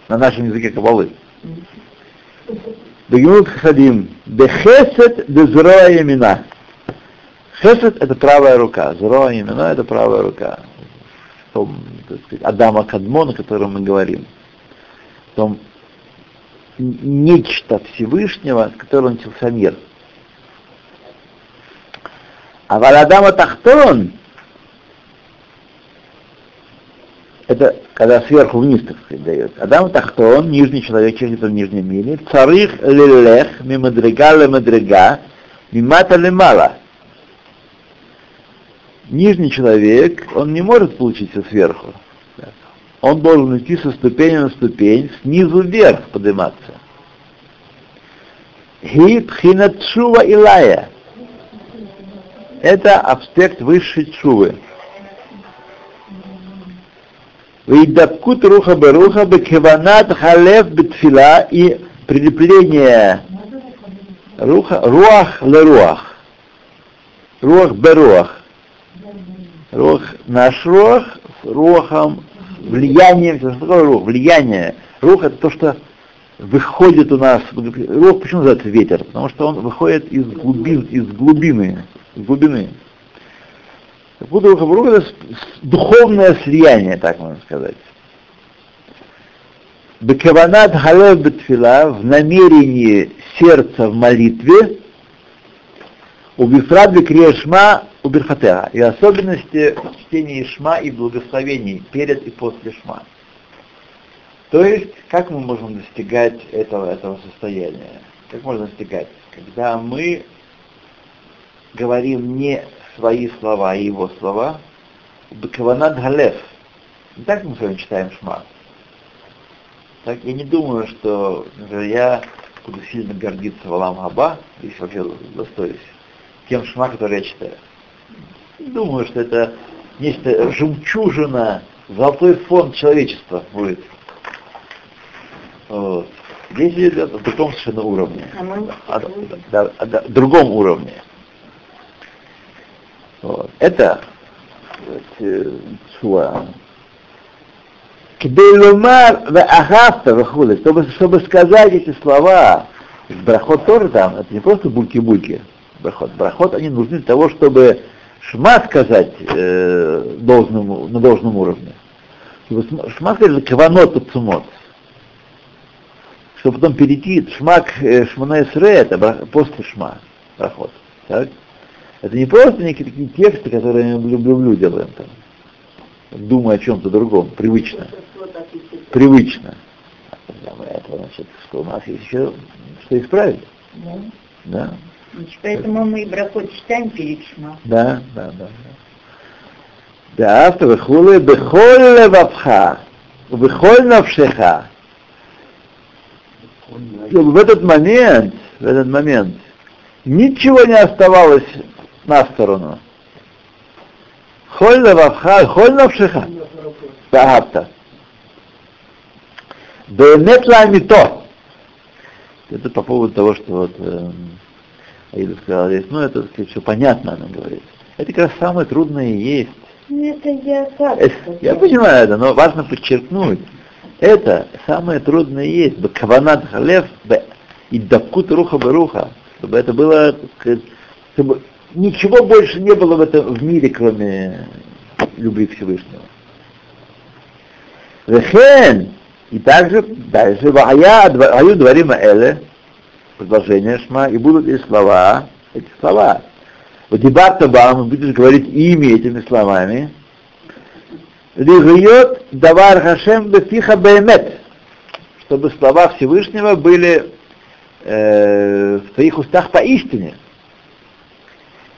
на нашем языке кабалы. Бегемут хасадим, де хесед де зроа имена. Хесед это правая рука, зроа имена это правая рука. том, так сказать, Адама Кадмона, о котором мы говорим, в том нечто Всевышнего, с которого начался мир. А Валадама Тахтон, это когда сверху вниз, так сказать, дает. Адам Тахтон, нижний человек, человек в нижнем мире, царих лелех, мимадрига лемадрига, мимата лемала. Нижний человек, он не может получиться сверху. Он должен идти со ступени на ступень, снизу вверх подниматься. Хи пхинатшува илая. Это аспект высшей чувы. Вейдабкут руха беруха бекеванат халев бетфила и прилепление руха, руах леруах. Руах беруах. Руах, наш руах с руахом, влиянием, что такое рух? Влияние. Рух это то, что выходит у нас, рух почему называется ветер? Потому что он выходит из глубин, из глубины, глубины. Руха рух это духовное слияние, так можно сказать. Бекаванат халев бетфила в намерении сердца в молитве, у Бифрад Бекриешма у Бирхатеа и особенности чтения Шма и благословений перед и после Шма. То есть, как мы можем достигать этого, этого состояния? Как можно достигать? Когда мы говорим не свои слова, а его слова, Бекаванат Галев. Так мы с вами читаем Шма. Так я не думаю, что я буду сильно гордиться Валам Хаба, если вообще достоюсь, тем Шма, который я читаю. Думаю, что это нечто жемчужина, золотой фонд человечества будет. Вот. Здесь идет в другом совершенно уровне. А, да, да, другом уровне. Вот. Это Шуа. Кбейлумар вахафта выходит, чтобы, чтобы сказать эти слова, брахот тоже там, это не просто бульки-бульки, брахот. Брахот, они нужны для того, чтобы шма сказать э, должному, на должном уровне. Чтобы шма сказать каванот цумот. Чтобы потом перейти, шмак э, шмана это после шма, брахот. Так? Это не просто некие такие тексты, которые мы люблю, люблю делаем там, думая о чем-то другом, привычно. Привычно. Это значит, что у нас есть еще что исправить. Да. да. Значит, поэтому мы и брахот читаем перед шма. Да, да, да. Да, автор выхулы бехоль левавха, бехоль навшеха. В этот момент, в этот момент, ничего не оставалось на сторону. Холь левавха, холь навшеха. Бахапта. Бенет ламито. Это по поводу того, что вот э, Аида сказала здесь, ну это сказать, все понятно, она говорит. Это как раз самое трудное и есть. Это я так. Это, я понимаю это, но важно подчеркнуть. Это самое трудное и есть. Каванат халев и дакут руха баруха. Чтобы это было, чтобы ничего больше не было в этом в мире, кроме любви Всевышнего. Вехен, и также дальше, Ваю дворима эле, продолжение Шма, и будут эти слова, эти слова. Вот дебатта бам, будешь говорить ими этими словами. Лигриот давар хашем бефиха бемет, чтобы слова Всевышнего были э, в твоих устах поистине.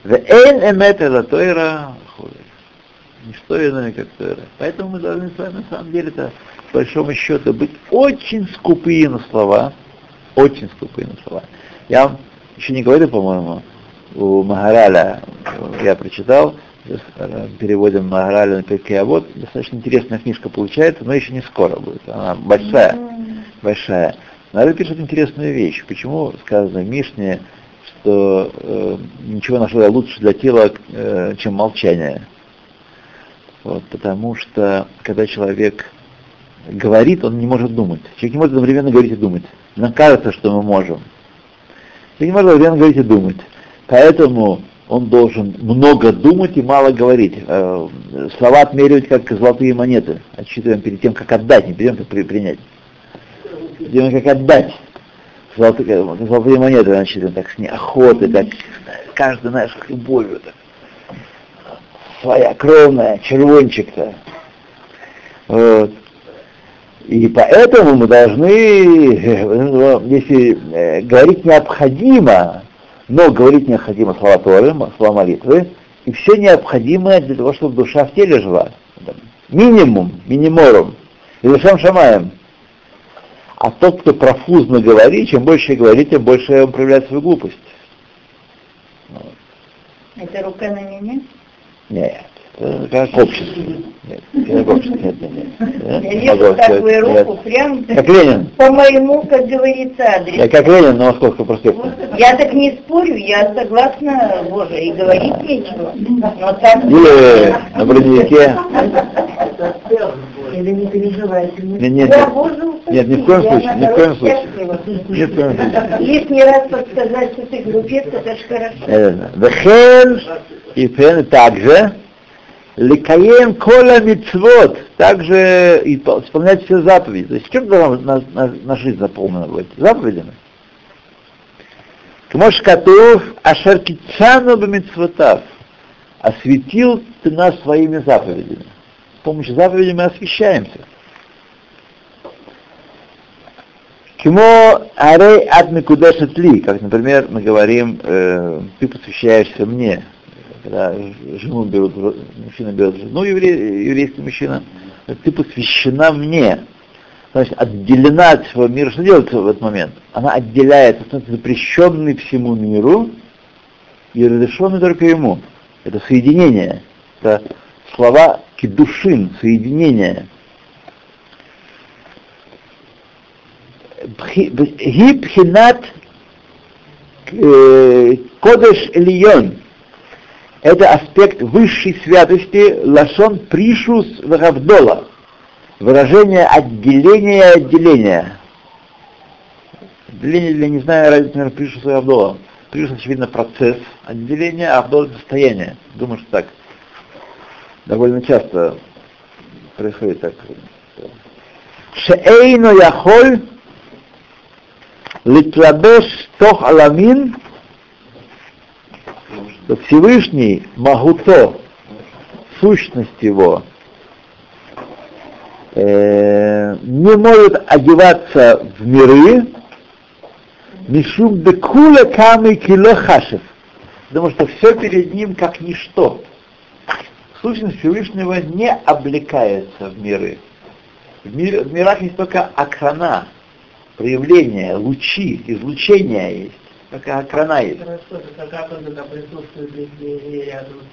Вейн эмет это тойра Ничто иное, как тойра. Поэтому мы должны с вами на самом деле-то, по большому счету, быть очень скупые на слова, очень скупые на слова. Я вам еще не говорю, по-моему, у Магараля, я прочитал, переводим Магараля на Пекей вот достаточно интересная книжка получается, но еще не скоро будет. Она большая, большая. Народ пишет интересную вещь. Почему сказано Мишне, что э, ничего нашего лучше для тела, э, чем молчание? Вот, потому что когда человек говорит, он не может думать. Человек не может одновременно говорить и думать. Нам кажется, что мы можем. Человек не может одновременно говорить и думать. Поэтому он должен много думать и мало говорить. Э, Слова отмеривать как золотые монеты. Отсчитываем перед тем, как отдать, не перед тем, как при- принять. Перед тем, как отдать. Золотые, золотые монеты отсчитываем так с неохотой, так каждый, знаешь, с любовью. Так. Своя кровная, червончик-то. Вот. И поэтому мы должны, э, если э, говорить необходимо, но говорить необходимо слова Торы, слова молитвы, и все необходимое для того, чтобы душа в теле жила. Минимум, миниморум. И душам шамаем. А тот, кто профузно говорит, чем больше говорит, тем больше он проявляет свою глупость. Это рука на меня? Нет. Это как общество. Нет, как общество. Нет, нет, нет. Я вижу такую нет. руку прям Как Ленин. по моему, как говорится, Я адресу. как Ленин на Московском проспекте. Я так не спорю, я согласна, боже, и говорить нечего. Но так... Или на броневике. Или не переживайте. Нет, нет, Я, нет. Нет, ни в коем я случае, ни в коем случае. Ни в коем случае. Лишний раз подсказать, что ты глупец, это ж хорошо. Э, Вехен и Фен также Ликаем кола мицвод, также и по- исполнять все заповеди. То есть чем должна на- на- наша жизнь заполнена быть? Заповедями. Кмош Катув Ашер Кицану Бамитсвотав. Осветил ты нас своими заповедями. С помощью заповедей мы освещаемся. Кимо арей ад микудешет ли, как, например, мы говорим, э, ты посвящаешься мне. Когда жену берут, мужчина берет жену, евре- еврейский мужчина, ты посвящена мне. Значит, отделена от всего мира. Что делается в этот момент? Она отделяется, становится запрещенной всему миру и разрешенной только ему. Это соединение. Это слова кедушин, соединение. Гибхинат Кодеш Элион. Это аспект высшей святости Лашон Пришус Вагавдола. Выражение отделения и отделения. Отделение, я не знаю, разницы, наверное, Пришус и Авдола. Пришус, очевидно, процесс отделения, а Авдола — состояние. Думаю, что так. Довольно часто происходит так. Шеэйно яхоль Литлабеш тох аламин, что Всевышний Магуто, сущность его, э, не может одеваться в миры, Мишум декула камы кило потому что все перед ним как ничто. Сущность Всевышнего не облекается в миры. В, мир- в мирах есть только акрана, проявления, лучи, излучения есть. Как присутствует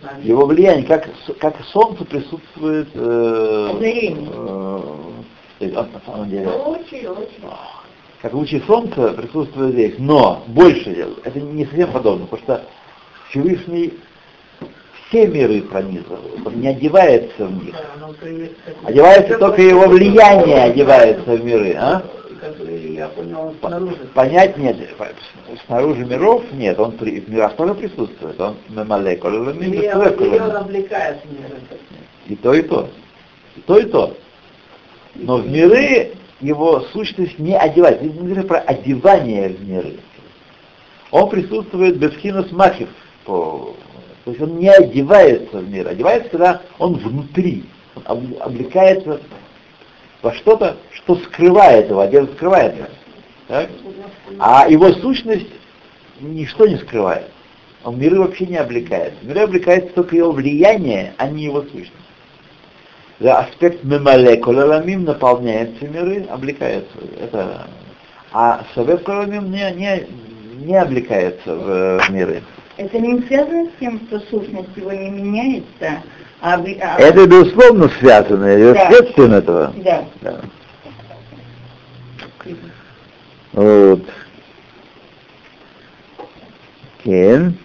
нами? Его влияние, как, как солнце присутствует э, э, э, на самом деле, как лучи солнца присутствуют здесь, но больше, это не совсем подобно, потому что Всевышний все миры пронизывает, он не одевается в них. Одевается только его влияние одевается в миры, а? Который, я понял, он снаружи. Понять нет, снаружи миров нет, он при, в мирах тоже присутствует, он мемалеколь, Или он облекает мир. и то, и то, и то, и то. Но в миры его сущность не одевается. Здесь мы говорим про одевание в миры. Он присутствует без хинус махив. По... То есть он не одевается в мир. Одевается, когда он внутри. Он об- облекается во что-то, что скрывает его, одежда скрывает его. Так? А его сущность ничто не скрывает. Он миры вообще не облекается. В миры облекается только его влияние, а не его сущность. Да, аспект мемале кололамим наполняет все миры, облекается. Это, а совет не, не, не облекается в миры. Это не связано с тем, что сущность его не меняется, а... а- Это безусловно связано, это Да. следствием этого. Да. Да. Вот. Кен.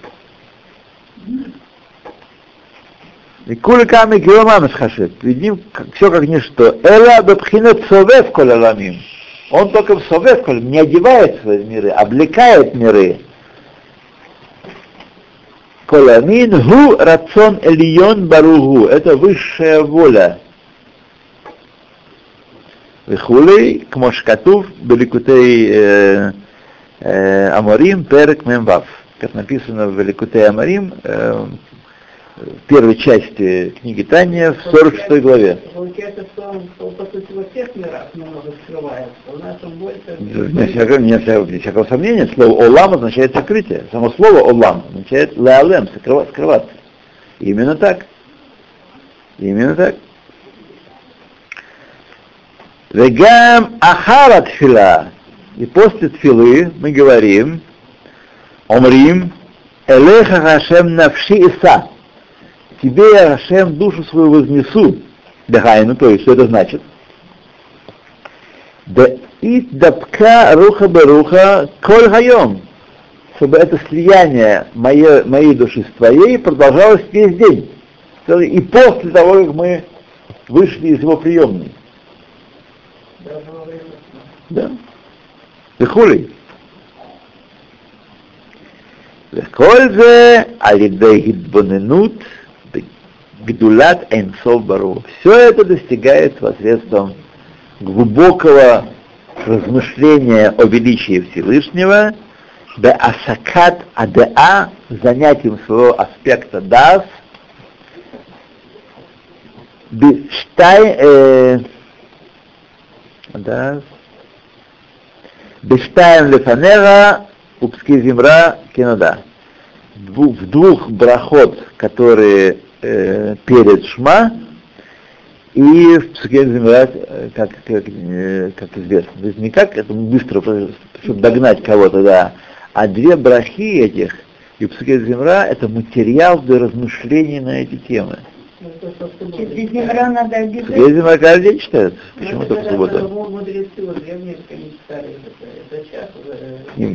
И куликами киломамес хашет. Перед ним все как ничто. Эла бабхинет совев кололамим. Он только в совев не одевает свои миры, облекает миры. Коламин гу рацион элион баругу. Это высшая воля. Вихулей, кмошкатув, беликутей э, э, Аморим, перек мемвав. Как написано в Великутей Амарим, э, первой части книги Таня, в 46 главе. Получается, что он, по сути, во всех мирах немного скрывается. У нас он больше... Нет всякого, нет всякого, нет всякого сомнения, слово «олам» означает сокрытие. Само слово «олам» означает «леалем», скрыва- скрываться. Именно так. Именно так. Вегам ахара тфила. И после тфилы мы говорим, омрим, элеха хашем навши иса тебе я, Ашем, душу свою вознесу. Дагайну, то есть, что это значит? Да ит дабка руха баруха коль хайом. Чтобы это слияние моей, моей души с твоей продолжалось весь день. И после того, как мы вышли из его приемной. Да. Дыхули. Лехользе алидей гидбоненут – Гдулат Эйнсов Бару. Все это достигает посредством глубокого размышления о величии Всевышнего, да асакат адеа, занятием своего аспекта дас, бештай, э, да, бештаем лефанера, упски земра, кинода. В двух брахот, которые э, перед Шма, и в псуке зимра, э, как, как, э, как известно. То есть не как это быстро, чтобы догнать кого-то, да, а две брахи этих, и псуке зимра, это материал для размышлений на эти темы. Что читают. Псуке обязательно. зимра каждый день читают. Ну, Почему это только в субботу?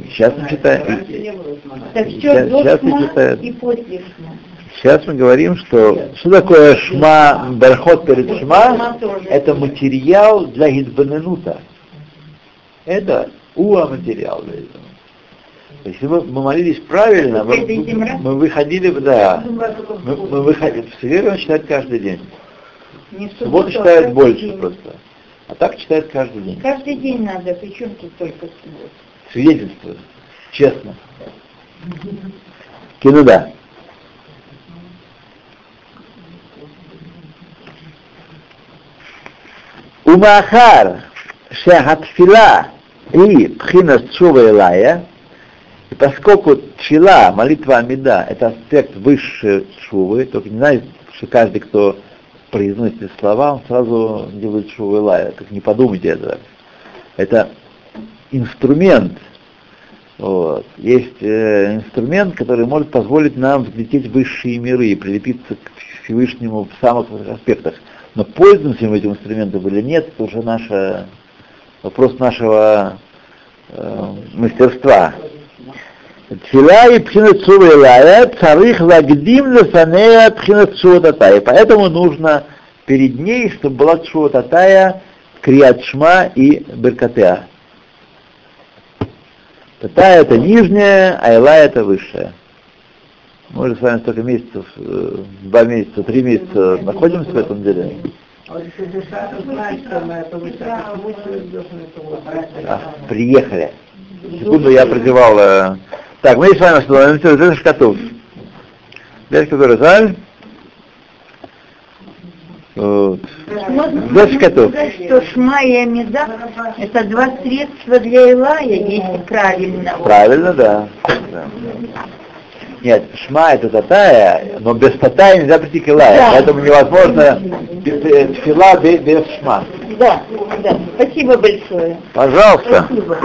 сейчас. Не, шмана. Так все до читают. и после шма. Сейчас мы говорим, что что такое шма, бархот перед шма, это материал для гидбаненута. Это уа материал для этого. Если мы, мы молились правильно, мы, мы выходили, да, мы, субботу. мы выходили, в среду он читает каждый день. Субботу а читает больше день. просто. А так читает каждый день. Каждый день надо, причем тут только суббота. Свидетельствует. Честно. Кинуда. Умахар шахатфила и пхина шува элая, и поскольку тфила, молитва Амида, это аспект высшей шувы, только не знаю, что каждый, кто произносит эти слова, он сразу делает шуву элая, как не подумайте этого. Это инструмент, вот. Есть э, инструмент, который может позволить нам взлететь в высшие миры и прилепиться к Всевышнему в самых аспектах. Но пользуемся мы этим инструментом или нет, это уже наша, вопрос нашего э, мастерства. Тфила и илая царих лагдим лефанея пхинат шува татая. Поэтому нужно перед ней, чтобы была шува татая, криат шма и беркатеа. Татая это нижняя, а Илая это высшая. Мы уже с вами столько месяцев, э, два месяца, три месяца находимся в этом деле. А вот вот приехали. Секунду, я продевал. э, Так, мы с вами остановимся. Это шкатув. Здесь который заль. Вот. Готов. сказать, что шма и амида это два средства для Илая, если правильно. Правильно, да. Да. Нет, шма это татая, но без татая нельзя прийти к Илае, Да. поэтому невозможно бе- без шма. Да, да. Спасибо большое. Пожалуйста. Спасибо.